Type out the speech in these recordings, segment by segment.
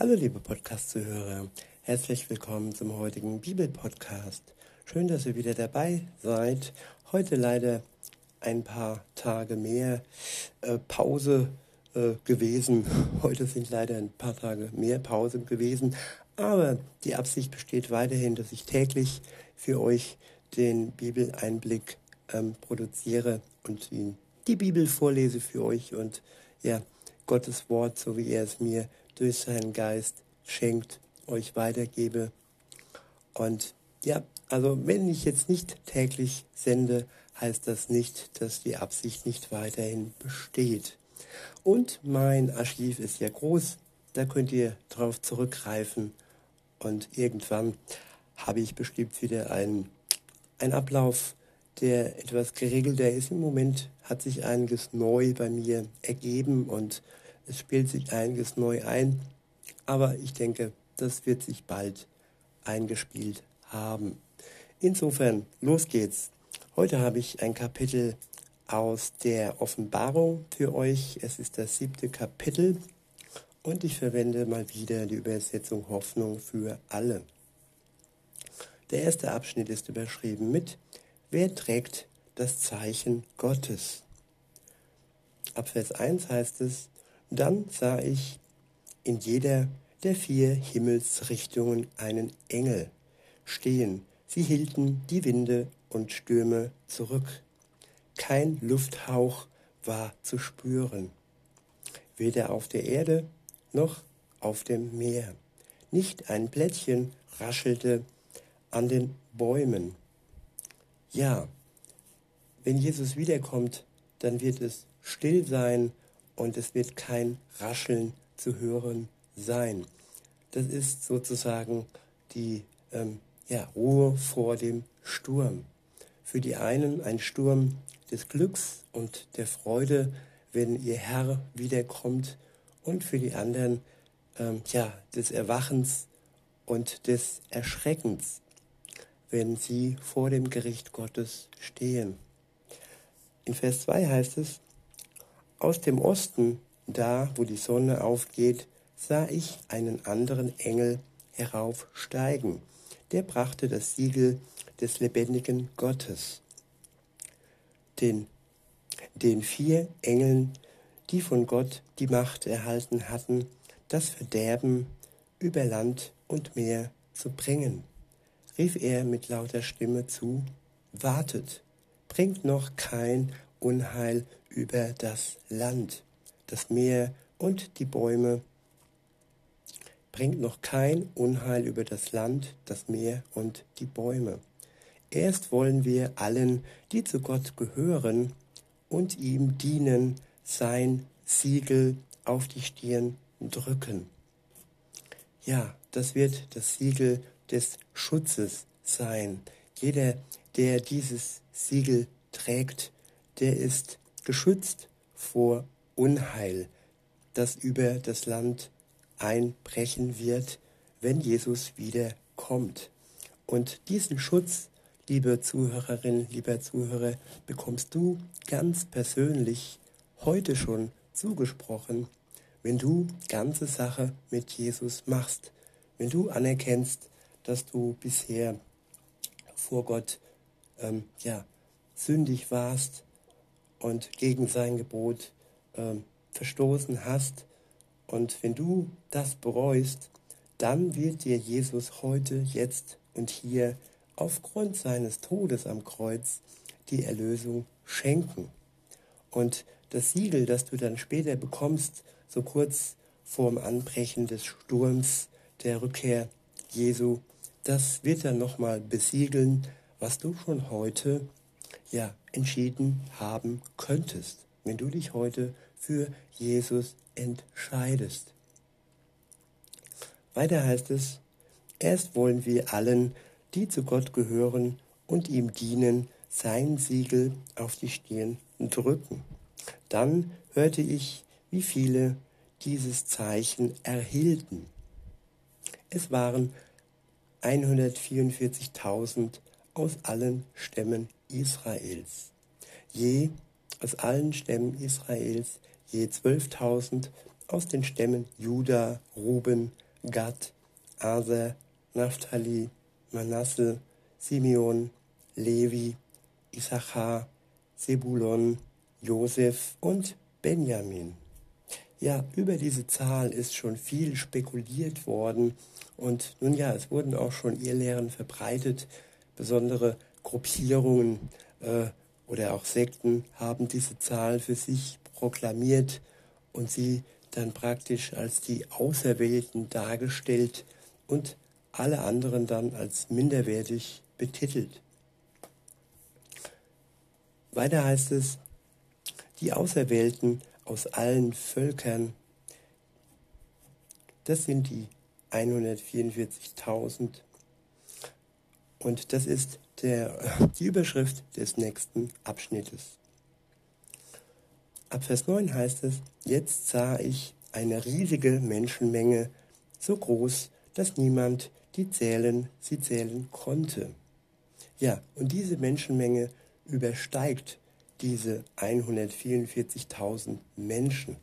Hallo liebe Podcast-Zuhörer, herzlich willkommen zum heutigen Bibel-Podcast. Schön, dass ihr wieder dabei seid. Heute leider ein paar Tage mehr äh, Pause äh, gewesen. Heute sind leider ein paar Tage mehr Pause gewesen, aber die Absicht besteht weiterhin, dass ich täglich für euch den Bibeleinblick ähm, produziere und die Bibel vorlese für euch und ja, Gottes Wort, so wie er es mir durch seinen Geist schenkt, euch weitergebe. Und ja, also wenn ich jetzt nicht täglich sende, heißt das nicht, dass die Absicht nicht weiterhin besteht. Und mein Archiv ist ja groß, da könnt ihr drauf zurückgreifen und irgendwann habe ich bestimmt wieder einen, einen Ablauf, der etwas geregelter ist. Im Moment hat sich einiges neu bei mir ergeben und es spielt sich einiges neu ein, aber ich denke, das wird sich bald eingespielt haben. Insofern, los geht's. Heute habe ich ein Kapitel aus der Offenbarung für euch. Es ist das siebte Kapitel und ich verwende mal wieder die Übersetzung Hoffnung für alle. Der erste Abschnitt ist überschrieben mit Wer trägt das Zeichen Gottes? Ab Vers 1 heißt es, dann sah ich in jeder der vier Himmelsrichtungen einen Engel stehen. Sie hielten die Winde und Stürme zurück. Kein Lufthauch war zu spüren, weder auf der Erde noch auf dem Meer. Nicht ein Blättchen raschelte an den Bäumen. Ja, wenn Jesus wiederkommt, dann wird es still sein und es wird kein Rascheln zu hören sein. Das ist sozusagen die ähm, ja, Ruhe vor dem Sturm. Für die einen ein Sturm des Glücks und der Freude, wenn ihr Herr wiederkommt, und für die anderen ähm, ja, des Erwachens und des Erschreckens, wenn sie vor dem Gericht Gottes stehen. In Vers 2 heißt es, aus dem Osten, da wo die Sonne aufgeht, sah ich einen anderen Engel heraufsteigen. Der brachte das Siegel des lebendigen Gottes. Den, den vier Engeln, die von Gott die Macht erhalten hatten, das Verderben über Land und Meer zu bringen, rief er mit lauter Stimme zu, Wartet, bringt noch kein Unheil über das Land, das Meer und die Bäume. Bringt noch kein Unheil über das Land, das Meer und die Bäume. Erst wollen wir allen, die zu Gott gehören und ihm dienen, sein Siegel auf die Stirn drücken. Ja, das wird das Siegel des Schutzes sein. Jeder, der dieses Siegel trägt, der ist geschützt vor Unheil, das über das Land einbrechen wird, wenn Jesus wieder kommt. Und diesen Schutz, liebe Zuhörerin, lieber Zuhörer, bekommst du ganz persönlich heute schon zugesprochen, wenn du ganze Sache mit Jesus machst, wenn du anerkennst, dass du bisher vor Gott ähm, ja, sündig warst, und gegen sein Gebot äh, verstoßen hast. Und wenn du das bereust, dann wird dir Jesus heute, jetzt und hier aufgrund seines Todes am Kreuz die Erlösung schenken. Und das Siegel, das du dann später bekommst, so kurz vorm Anbrechen des Sturms der Rückkehr Jesu, das wird dann nochmal besiegeln, was du schon heute ja, entschieden haben könntest, wenn du dich heute für Jesus entscheidest. Weiter heißt es, erst wollen wir allen, die zu Gott gehören und ihm dienen, sein Siegel auf die Stirn drücken. Dann hörte ich, wie viele dieses Zeichen erhielten. Es waren 144.000 aus allen Stämmen Israels. Je aus allen Stämmen Israels je 12.000 aus den Stämmen Juda, Ruben, Gad, Aser, Naphtali, Manasse, Simeon, Levi, Issachar, Sebulon, Josef und Benjamin. Ja, über diese Zahl ist schon viel spekuliert worden und nun ja, es wurden auch schon Irrlehren verbreitet. Besondere Gruppierungen äh, oder auch Sekten haben diese Zahl für sich proklamiert und sie dann praktisch als die Auserwählten dargestellt und alle anderen dann als minderwertig betitelt. Weiter heißt es, die Auserwählten aus allen Völkern, das sind die 144.000 und das ist der, die Überschrift des nächsten Abschnittes. Ab Vers 9 heißt es, jetzt sah ich eine riesige Menschenmenge, so groß, dass niemand die zählen, sie zählen konnte. Ja, und diese Menschenmenge übersteigt diese 144.000 Menschen.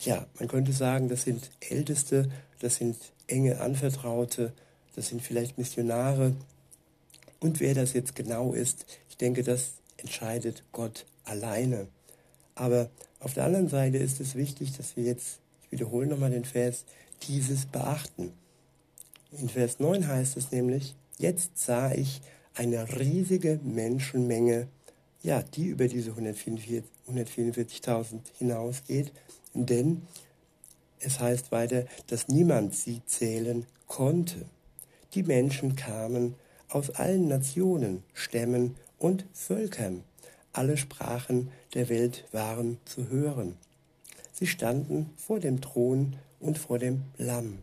Ja, man könnte sagen, das sind Älteste, das sind enge Anvertraute, das sind vielleicht Missionare. Und wer das jetzt genau ist, ich denke, das entscheidet Gott alleine. Aber auf der anderen Seite ist es wichtig, dass wir jetzt, ich wiederhole nochmal den Vers, dieses beachten. In Vers 9 heißt es nämlich, jetzt sah ich eine riesige Menschenmenge, ja, die über diese 144.000 hinausgeht, denn es heißt weiter, dass niemand sie zählen konnte. Die Menschen kamen aus allen Nationen, Stämmen und Völkern. Alle Sprachen der Welt waren zu hören. Sie standen vor dem Thron und vor dem Lamm.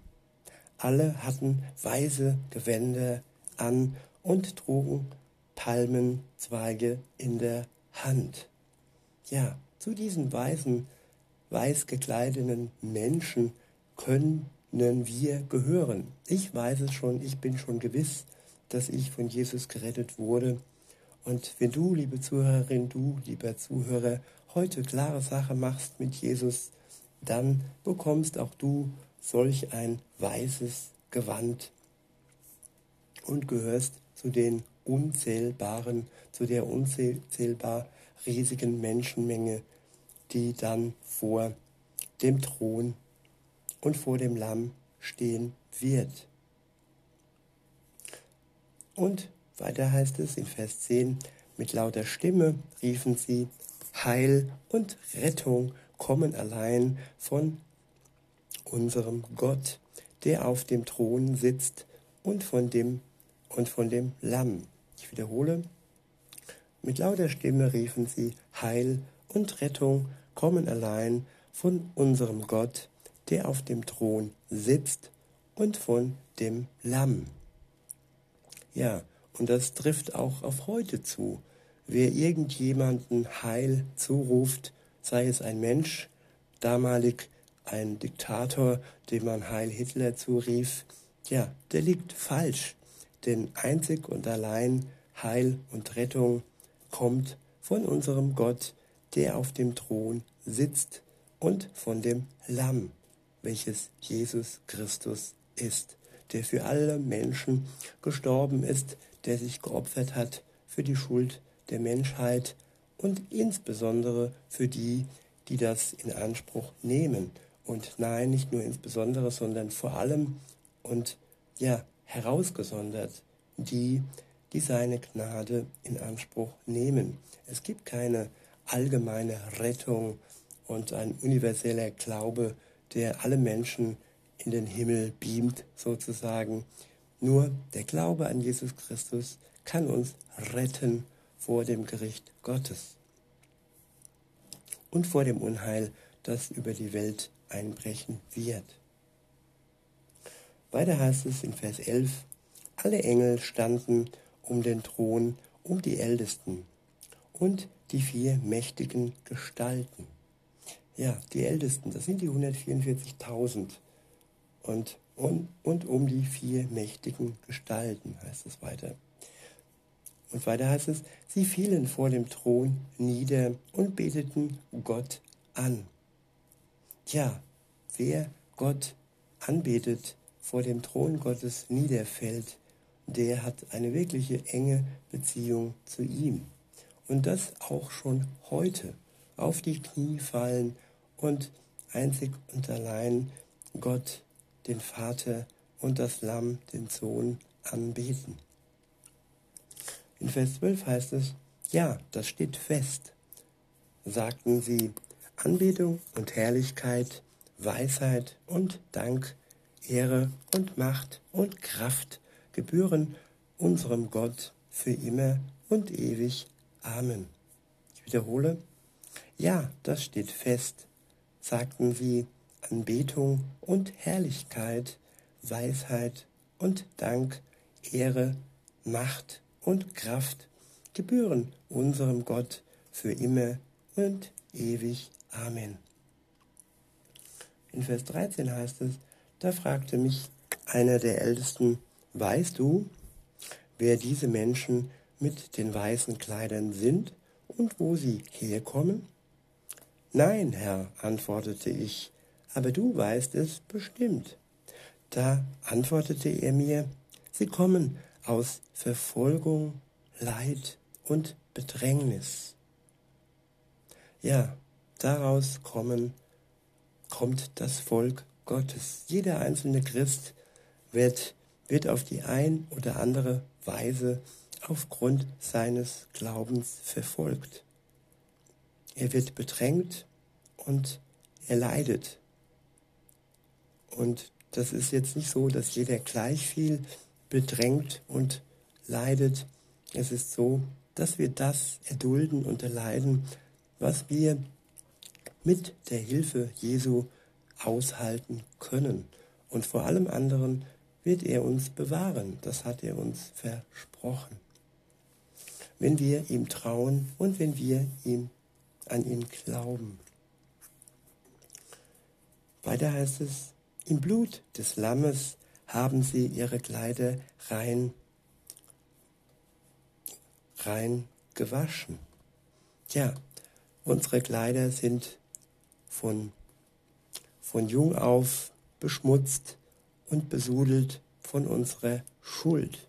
Alle hatten weiße Gewänder an und trugen Palmenzweige in der Hand. Ja, zu diesen weißen, weiß gekleideten Menschen können wir gehören. Ich weiß es schon, ich bin schon gewiss, dass ich von Jesus gerettet wurde. Und wenn du, liebe Zuhörerin, du, lieber Zuhörer, heute klare Sache machst mit Jesus, dann bekommst auch du solch ein weißes Gewand und gehörst zu den unzählbaren, zu der unzählbar riesigen Menschenmenge, die dann vor dem Thron und vor dem Lamm stehen wird. Und weiter heißt es in Vers 10, mit lauter Stimme riefen sie, Heil und Rettung kommen allein von unserem Gott, der auf dem Thron sitzt und von dem und von dem Lamm. Ich wiederhole, mit lauter Stimme riefen sie, Heil und Rettung kommen allein von unserem Gott, der auf dem Thron sitzt und von dem Lamm. Ja, und das trifft auch auf heute zu. Wer irgendjemanden Heil zuruft, sei es ein Mensch, damalig ein Diktator, dem man Heil Hitler zurief, ja, der liegt falsch. Denn einzig und allein Heil und Rettung kommt von unserem Gott, der auf dem Thron sitzt und von dem Lamm, welches Jesus Christus ist, der für alle Menschen gestorben ist, der sich geopfert hat für die Schuld der Menschheit und insbesondere für die, die das in Anspruch nehmen. Und nein, nicht nur insbesondere, sondern vor allem und ja, herausgesondert die, die seine Gnade in Anspruch nehmen. Es gibt keine allgemeine Rettung und ein universeller Glaube, der alle Menschen in den Himmel beamt sozusagen. Nur der Glaube an Jesus Christus kann uns retten vor dem Gericht Gottes und vor dem Unheil, das über die Welt einbrechen wird. Weiter heißt es in Vers 11, alle Engel standen um den Thron, um die Ältesten und die vier mächtigen Gestalten. Ja, die Ältesten, das sind die 144.000 und, und, und um die vier mächtigen Gestalten, heißt es weiter. Und weiter heißt es, sie fielen vor dem Thron nieder und beteten Gott an. Ja, wer Gott anbetet, vor dem Thron Gottes niederfällt, der hat eine wirkliche enge Beziehung zu ihm. Und das auch schon heute. Auf die Knie fallen und einzig und allein Gott, den Vater und das Lamm, den Sohn, anbeten. In Vers 12 heißt es, ja, das steht fest, sagten sie, Anbetung und Herrlichkeit, Weisheit und Dank, Ehre und Macht und Kraft gebühren unserem Gott für immer und ewig. Amen. Ich wiederhole, ja, das steht fest, sagten sie, Anbetung und Herrlichkeit, Weisheit und Dank, Ehre, Macht und Kraft gebühren unserem Gott für immer und ewig. Amen. In Vers 13 heißt es, da fragte mich einer der Ältesten, weißt du, wer diese Menschen mit den weißen Kleidern sind und wo sie herkommen? Nein, Herr, antwortete ich, aber du weißt es bestimmt. Da antwortete er mir, sie kommen aus Verfolgung, Leid und Bedrängnis. Ja, daraus kommen, kommt das Volk Gottes. Jeder einzelne Christ wird, wird auf die ein oder andere Weise aufgrund seines Glaubens verfolgt. Er wird bedrängt und er leidet. Und das ist jetzt nicht so, dass jeder gleich viel bedrängt und leidet. Es ist so, dass wir das erdulden und erleiden, was wir mit der Hilfe Jesu aushalten können. Und vor allem anderen wird er uns bewahren. Das hat er uns versprochen. Wenn wir ihm trauen und wenn wir ihm an ihn glauben. Weiter heißt es, im Blut des Lammes haben sie ihre Kleider rein, rein gewaschen. Ja, unsere Kleider sind von, von jung auf beschmutzt und besudelt von unserer Schuld.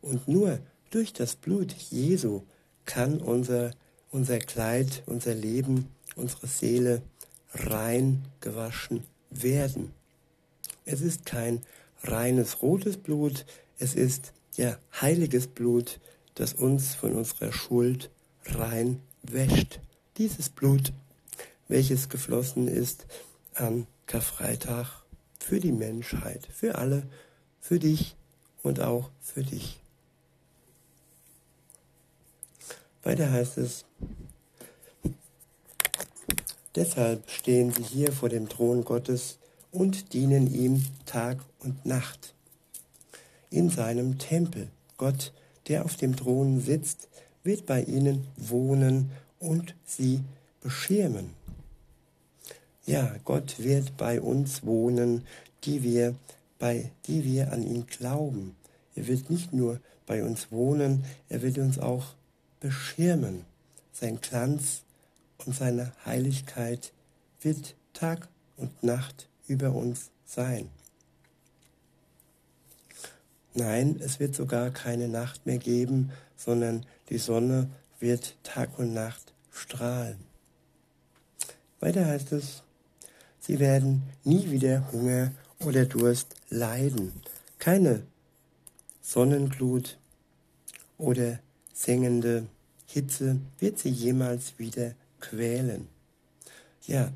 Und nur durch das Blut Jesu kann unser, unser Kleid, unser Leben, unsere Seele rein gewaschen werden. Es ist kein reines rotes Blut, es ist ja heiliges Blut, das uns von unserer Schuld rein wäscht. Dieses Blut, welches geflossen ist am Karfreitag für die Menschheit, für alle, für dich und auch für dich. Weiter heißt es, deshalb stehen sie hier vor dem Thron Gottes und dienen ihm Tag und Nacht. In seinem Tempel, Gott, der auf dem Thron sitzt, wird bei ihnen wohnen und sie beschirmen. Ja, Gott wird bei uns wohnen, die wir bei die wir an ihn glauben. Er wird nicht nur bei uns wohnen, er wird uns auch beschirmen. Sein Glanz und seine Heiligkeit wird Tag und Nacht über uns sein. Nein, es wird sogar keine Nacht mehr geben, sondern die Sonne wird Tag und Nacht strahlen. Weiter heißt es, sie werden nie wieder Hunger oder Durst leiden. Keine Sonnenglut oder sengende Hitze wird sie jemals wieder quälen. Ja,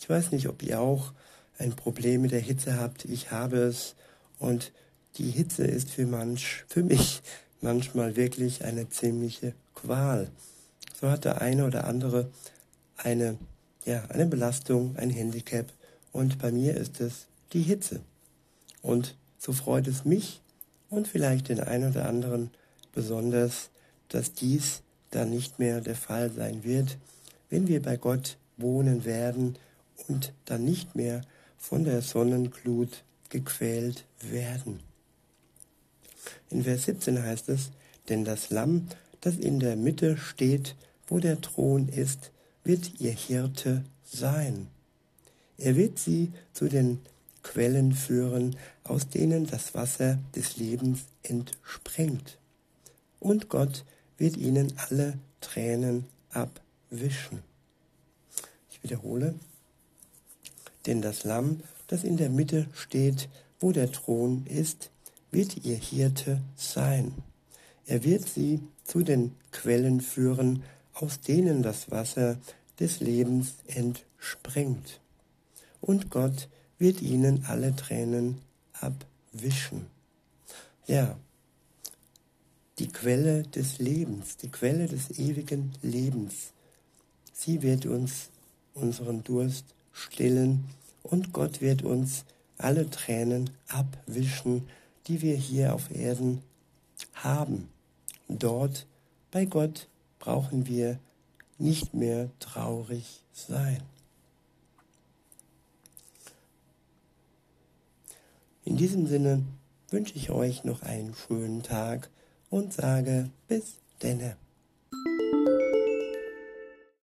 ich weiß nicht, ob ihr auch ein Problem mit der Hitze habt. Ich habe es und die Hitze ist für manch, für mich manchmal wirklich eine ziemliche Qual. So hat der eine oder andere eine, ja, eine Belastung, ein Handicap und bei mir ist es die Hitze. Und so freut es mich und vielleicht den einen oder anderen besonders, dass dies dann nicht mehr der Fall sein wird, wenn wir bei Gott wohnen werden und dann nicht mehr von der Sonnenglut gequält werden. In Vers 17 heißt es, denn das Lamm, das in der Mitte steht, wo der Thron ist, wird ihr Hirte sein. Er wird sie zu den Quellen führen, aus denen das Wasser des Lebens entspringt. Und Gott wird ihnen alle Tränen abwischen. Ich wiederhole, denn das Lamm, das in der Mitte steht, wo der Thron ist, wird ihr Hirte sein. Er wird sie zu den Quellen führen, aus denen das Wasser des Lebens entspringt. Und Gott wird ihnen alle Tränen abwischen. Ja, die Quelle des Lebens, die Quelle des ewigen Lebens, sie wird uns unseren Durst stillen und Gott wird uns alle Tränen abwischen, die wir hier auf Erden haben. Dort bei Gott brauchen wir nicht mehr traurig sein. In diesem Sinne wünsche ich euch noch einen schönen Tag und sage bis denne.